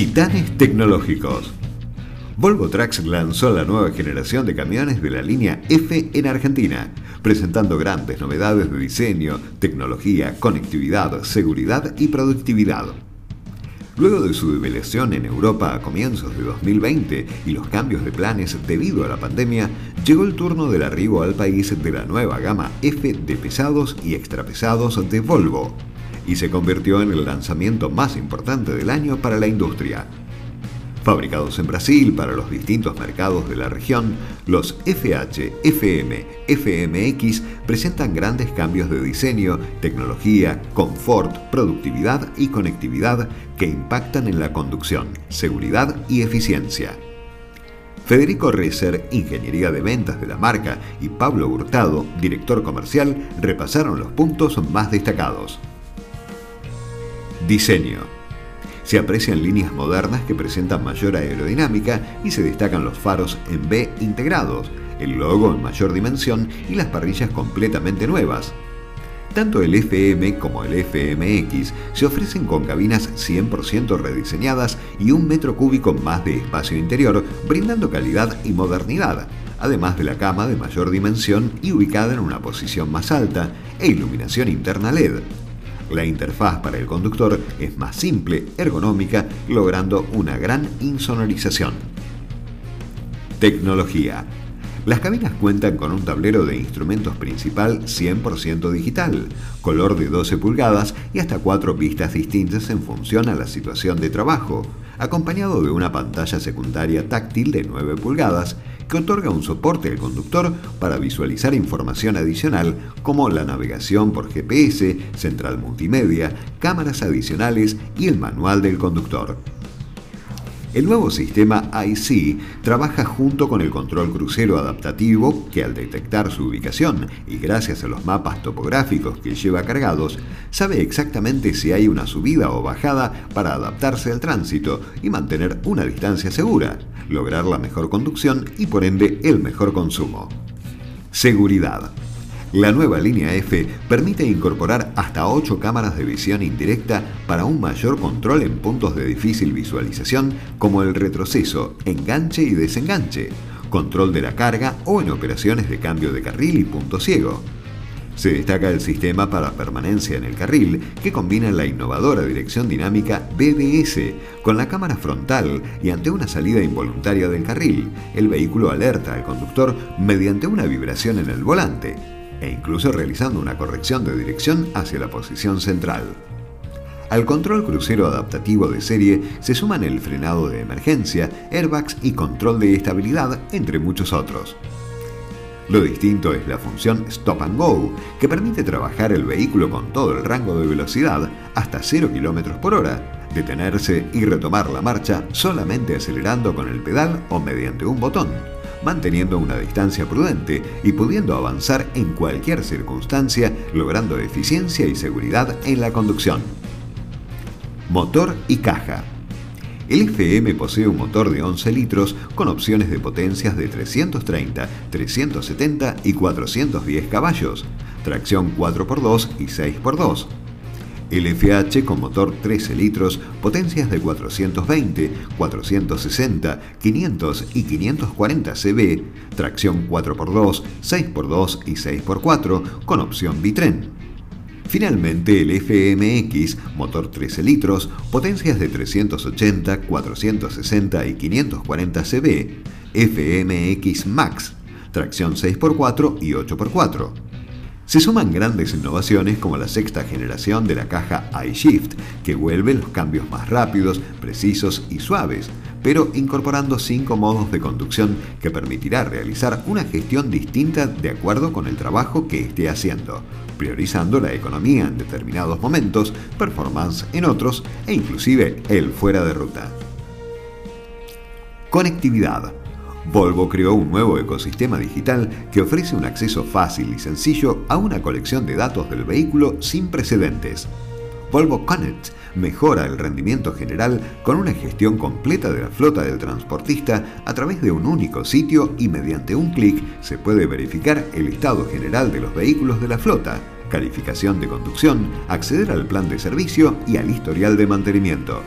Titanes Tecnológicos. Volvo Trucks lanzó la nueva generación de camiones de la línea F en Argentina, presentando grandes novedades de diseño, tecnología, conectividad, seguridad y productividad. Luego de su revelación en Europa a comienzos de 2020 y los cambios de planes debido a la pandemia, llegó el turno del arribo al país de la nueva gama F de pesados y extrapesados de Volvo, y se convirtió en el lanzamiento más importante del año para la industria. Fabricados en Brasil para los distintos mercados de la región, los FH, FM, FMX presentan grandes cambios de diseño, tecnología, confort, productividad y conectividad que impactan en la conducción, seguridad y eficiencia. Federico Reser, Ingeniería de Ventas de la marca, y Pablo Hurtado, director comercial, repasaron los puntos más destacados. Diseño. Se aprecian líneas modernas que presentan mayor aerodinámica y se destacan los faros en B integrados, el logo en mayor dimensión y las parrillas completamente nuevas. Tanto el FM como el FMX se ofrecen con cabinas 100% rediseñadas y un metro cúbico más de espacio interior, brindando calidad y modernidad, además de la cama de mayor dimensión y ubicada en una posición más alta, e iluminación interna LED. La interfaz para el conductor es más simple, ergonómica, logrando una gran insonorización. Tecnología. Las cabinas cuentan con un tablero de instrumentos principal 100% digital, color de 12 pulgadas y hasta cuatro vistas distintas en función a la situación de trabajo, acompañado de una pantalla secundaria táctil de 9 pulgadas que otorga un soporte al conductor para visualizar información adicional como la navegación por GPS, central multimedia, cámaras adicionales y el manual del conductor. El nuevo sistema IC trabaja junto con el control crucero adaptativo que al detectar su ubicación y gracias a los mapas topográficos que lleva cargados, sabe exactamente si hay una subida o bajada para adaptarse al tránsito y mantener una distancia segura, lograr la mejor conducción y por ende el mejor consumo. Seguridad. La nueva línea F permite incorporar hasta 8 cámaras de visión indirecta para un mayor control en puntos de difícil visualización como el retroceso, enganche y desenganche, control de la carga o en operaciones de cambio de carril y punto ciego. Se destaca el sistema para permanencia en el carril, que combina la innovadora dirección dinámica BBS con la cámara frontal y ante una salida involuntaria del carril, el vehículo alerta al conductor mediante una vibración en el volante e incluso realizando una corrección de dirección hacia la posición central. Al control crucero adaptativo de serie se suman el frenado de emergencia, airbags y control de estabilidad, entre muchos otros. Lo distinto es la función Stop and Go, que permite trabajar el vehículo con todo el rango de velocidad hasta 0 km por hora, detenerse y retomar la marcha solamente acelerando con el pedal o mediante un botón manteniendo una distancia prudente y pudiendo avanzar en cualquier circunstancia, logrando eficiencia y seguridad en la conducción. Motor y caja. El FM posee un motor de 11 litros con opciones de potencias de 330, 370 y 410 caballos, tracción 4x2 y 6x2 el FH con motor 13 litros, potencias de 420, 460, 500 y 540 cb, tracción 4x2, 6x2 y 6x4 con opción bitren. Finalmente el FMX, motor 13 litros, potencias de 380, 460 y 540 cb, FMX Max, tracción 6x4 y 8x4. Se suman grandes innovaciones como la sexta generación de la caja iShift, que vuelve los cambios más rápidos, precisos y suaves, pero incorporando cinco modos de conducción que permitirá realizar una gestión distinta de acuerdo con el trabajo que esté haciendo, priorizando la economía en determinados momentos, performance en otros e inclusive el fuera de ruta. Conectividad. Volvo creó un nuevo ecosistema digital que ofrece un acceso fácil y sencillo a una colección de datos del vehículo sin precedentes. Volvo Connect mejora el rendimiento general con una gestión completa de la flota del transportista a través de un único sitio y mediante un clic se puede verificar el estado general de los vehículos de la flota, calificación de conducción, acceder al plan de servicio y al historial de mantenimiento.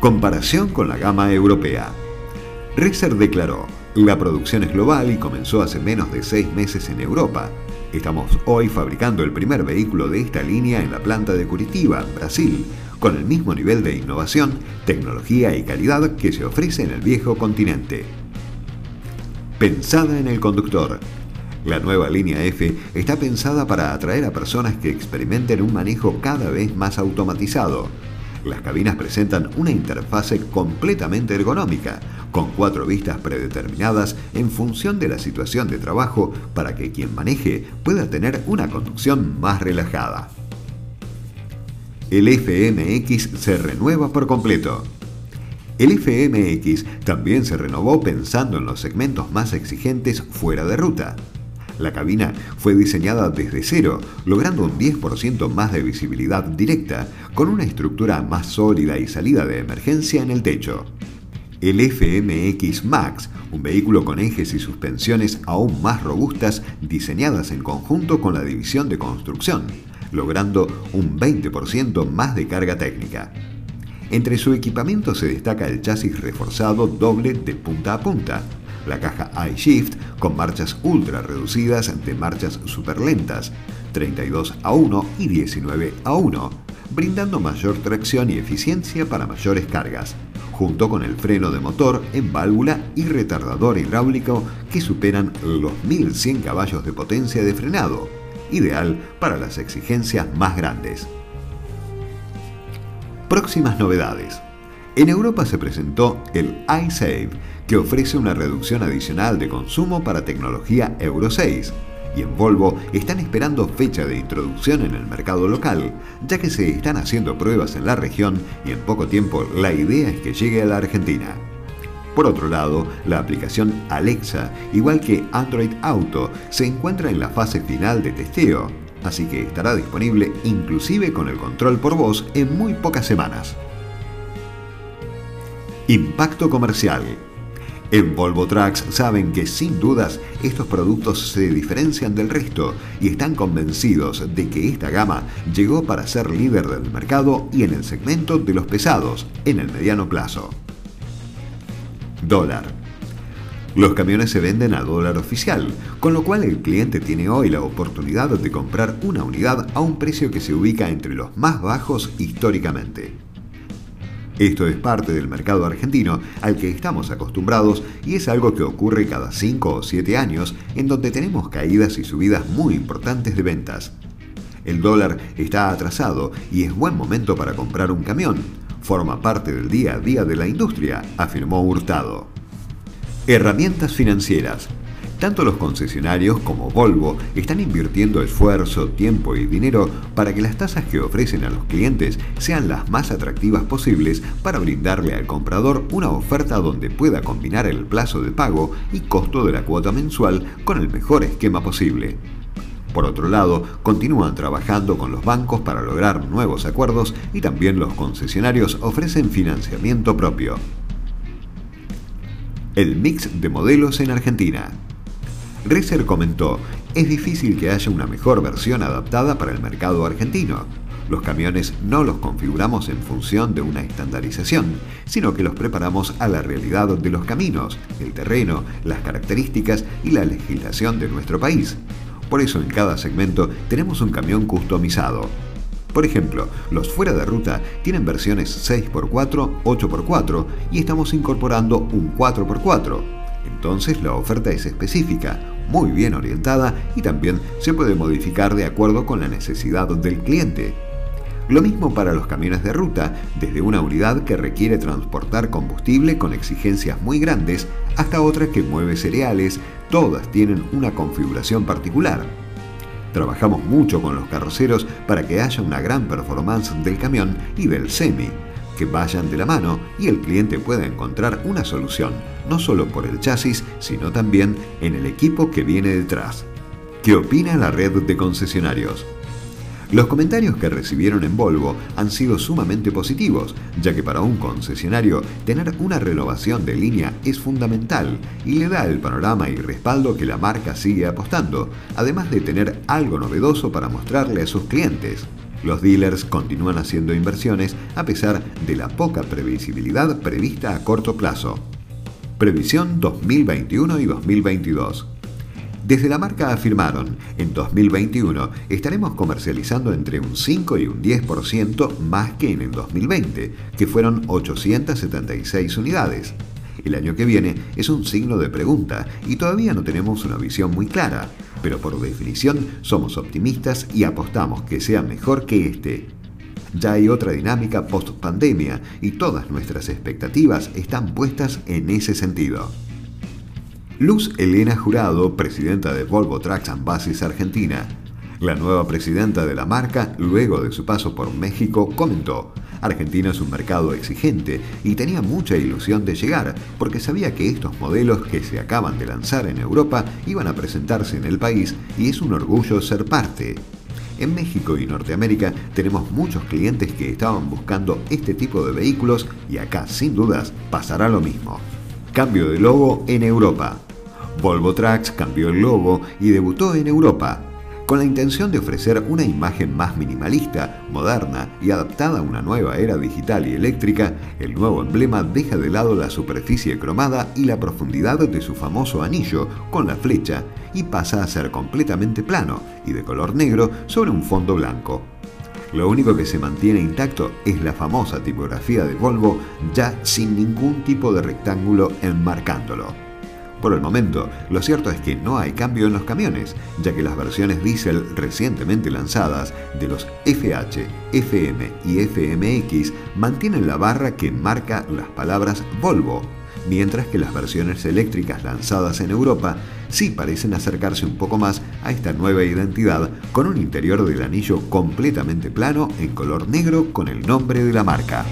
Comparación con la gama europea. Reser declaró, la producción es global y comenzó hace menos de seis meses en Europa. Estamos hoy fabricando el primer vehículo de esta línea en la planta de Curitiba, Brasil, con el mismo nivel de innovación, tecnología y calidad que se ofrece en el viejo continente. Pensada en el conductor. La nueva línea F está pensada para atraer a personas que experimenten un manejo cada vez más automatizado. Las cabinas presentan una interfase completamente ergonómica, con cuatro vistas predeterminadas en función de la situación de trabajo para que quien maneje pueda tener una conducción más relajada. El FMX se renueva por completo. El FMX también se renovó pensando en los segmentos más exigentes fuera de ruta. La cabina fue diseñada desde cero, logrando un 10% más de visibilidad directa, con una estructura más sólida y salida de emergencia en el techo. El FMX Max, un vehículo con ejes y suspensiones aún más robustas diseñadas en conjunto con la división de construcción, logrando un 20% más de carga técnica. Entre su equipamiento se destaca el chasis reforzado doble de punta a punta, la caja iShift con marchas ultra reducidas de marchas superlentas, 32 a 1 y 19 a 1, brindando mayor tracción y eficiencia para mayores cargas, junto con el freno de motor en válvula y retardador hidráulico que superan los 1100 caballos de potencia de frenado, ideal para las exigencias más grandes. Próximas novedades. En Europa se presentó el iSave, que ofrece una reducción adicional de consumo para tecnología Euro 6. Y en Volvo están esperando fecha de introducción en el mercado local, ya que se están haciendo pruebas en la región y en poco tiempo la idea es que llegue a la Argentina. Por otro lado, la aplicación Alexa, igual que Android Auto, se encuentra en la fase final de testeo, así que estará disponible inclusive con el control por voz en muy pocas semanas. Impacto comercial. En Volvo Trucks saben que sin dudas estos productos se diferencian del resto y están convencidos de que esta gama llegó para ser líder del mercado y en el segmento de los pesados en el mediano plazo. Dólar. Los camiones se venden a dólar oficial, con lo cual el cliente tiene hoy la oportunidad de comprar una unidad a un precio que se ubica entre los más bajos históricamente. Esto es parte del mercado argentino al que estamos acostumbrados y es algo que ocurre cada 5 o 7 años en donde tenemos caídas y subidas muy importantes de ventas. El dólar está atrasado y es buen momento para comprar un camión. Forma parte del día a día de la industria, afirmó Hurtado. Herramientas financieras. Tanto los concesionarios como Volvo están invirtiendo esfuerzo, tiempo y dinero para que las tasas que ofrecen a los clientes sean las más atractivas posibles para brindarle al comprador una oferta donde pueda combinar el plazo de pago y costo de la cuota mensual con el mejor esquema posible. Por otro lado, continúan trabajando con los bancos para lograr nuevos acuerdos y también los concesionarios ofrecen financiamiento propio el mix de modelos en Argentina. Reser comentó, es difícil que haya una mejor versión adaptada para el mercado argentino. Los camiones no los configuramos en función de una estandarización, sino que los preparamos a la realidad de los caminos, el terreno, las características y la legislación de nuestro país. Por eso en cada segmento tenemos un camión customizado, por ejemplo, los fuera de ruta tienen versiones 6x4, 8x4 y estamos incorporando un 4x4. Entonces la oferta es específica, muy bien orientada y también se puede modificar de acuerdo con la necesidad del cliente. Lo mismo para los camiones de ruta, desde una unidad que requiere transportar combustible con exigencias muy grandes hasta otra que mueve cereales, todas tienen una configuración particular. Trabajamos mucho con los carroceros para que haya una gran performance del camión y del semi, que vayan de la mano y el cliente pueda encontrar una solución, no solo por el chasis, sino también en el equipo que viene detrás. ¿Qué opina la red de concesionarios? Los comentarios que recibieron en Volvo han sido sumamente positivos, ya que para un concesionario tener una renovación de línea es fundamental y le da el panorama y respaldo que la marca sigue apostando, además de tener algo novedoso para mostrarle a sus clientes. Los dealers continúan haciendo inversiones a pesar de la poca previsibilidad prevista a corto plazo. Previsión 2021 y 2022. Desde la marca afirmaron, en 2021 estaremos comercializando entre un 5 y un 10% más que en el 2020, que fueron 876 unidades. El año que viene es un signo de pregunta y todavía no tenemos una visión muy clara, pero por definición somos optimistas y apostamos que sea mejor que este. Ya hay otra dinámica post pandemia y todas nuestras expectativas están puestas en ese sentido. Luz Elena Jurado, presidenta de Volvo Trucks and Buses Argentina. La nueva presidenta de la marca, luego de su paso por México, comentó, Argentina es un mercado exigente y tenía mucha ilusión de llegar porque sabía que estos modelos que se acaban de lanzar en Europa iban a presentarse en el país y es un orgullo ser parte. En México y Norteamérica tenemos muchos clientes que estaban buscando este tipo de vehículos y acá sin dudas pasará lo mismo. Cambio de logo en Europa. Volvo Trucks cambió el logo y debutó en Europa, con la intención de ofrecer una imagen más minimalista, moderna y adaptada a una nueva era digital y eléctrica, el nuevo emblema deja de lado la superficie cromada y la profundidad de su famoso anillo con la flecha y pasa a ser completamente plano y de color negro sobre un fondo blanco. Lo único que se mantiene intacto es la famosa tipografía de Volvo ya sin ningún tipo de rectángulo enmarcándolo. Por el momento, lo cierto es que no hay cambio en los camiones, ya que las versiones diésel recientemente lanzadas de los FH, FM y FMX mantienen la barra que marca las palabras Volvo, mientras que las versiones eléctricas lanzadas en Europa sí parecen acercarse un poco más a esta nueva identidad con un interior del anillo completamente plano en color negro con el nombre de la marca.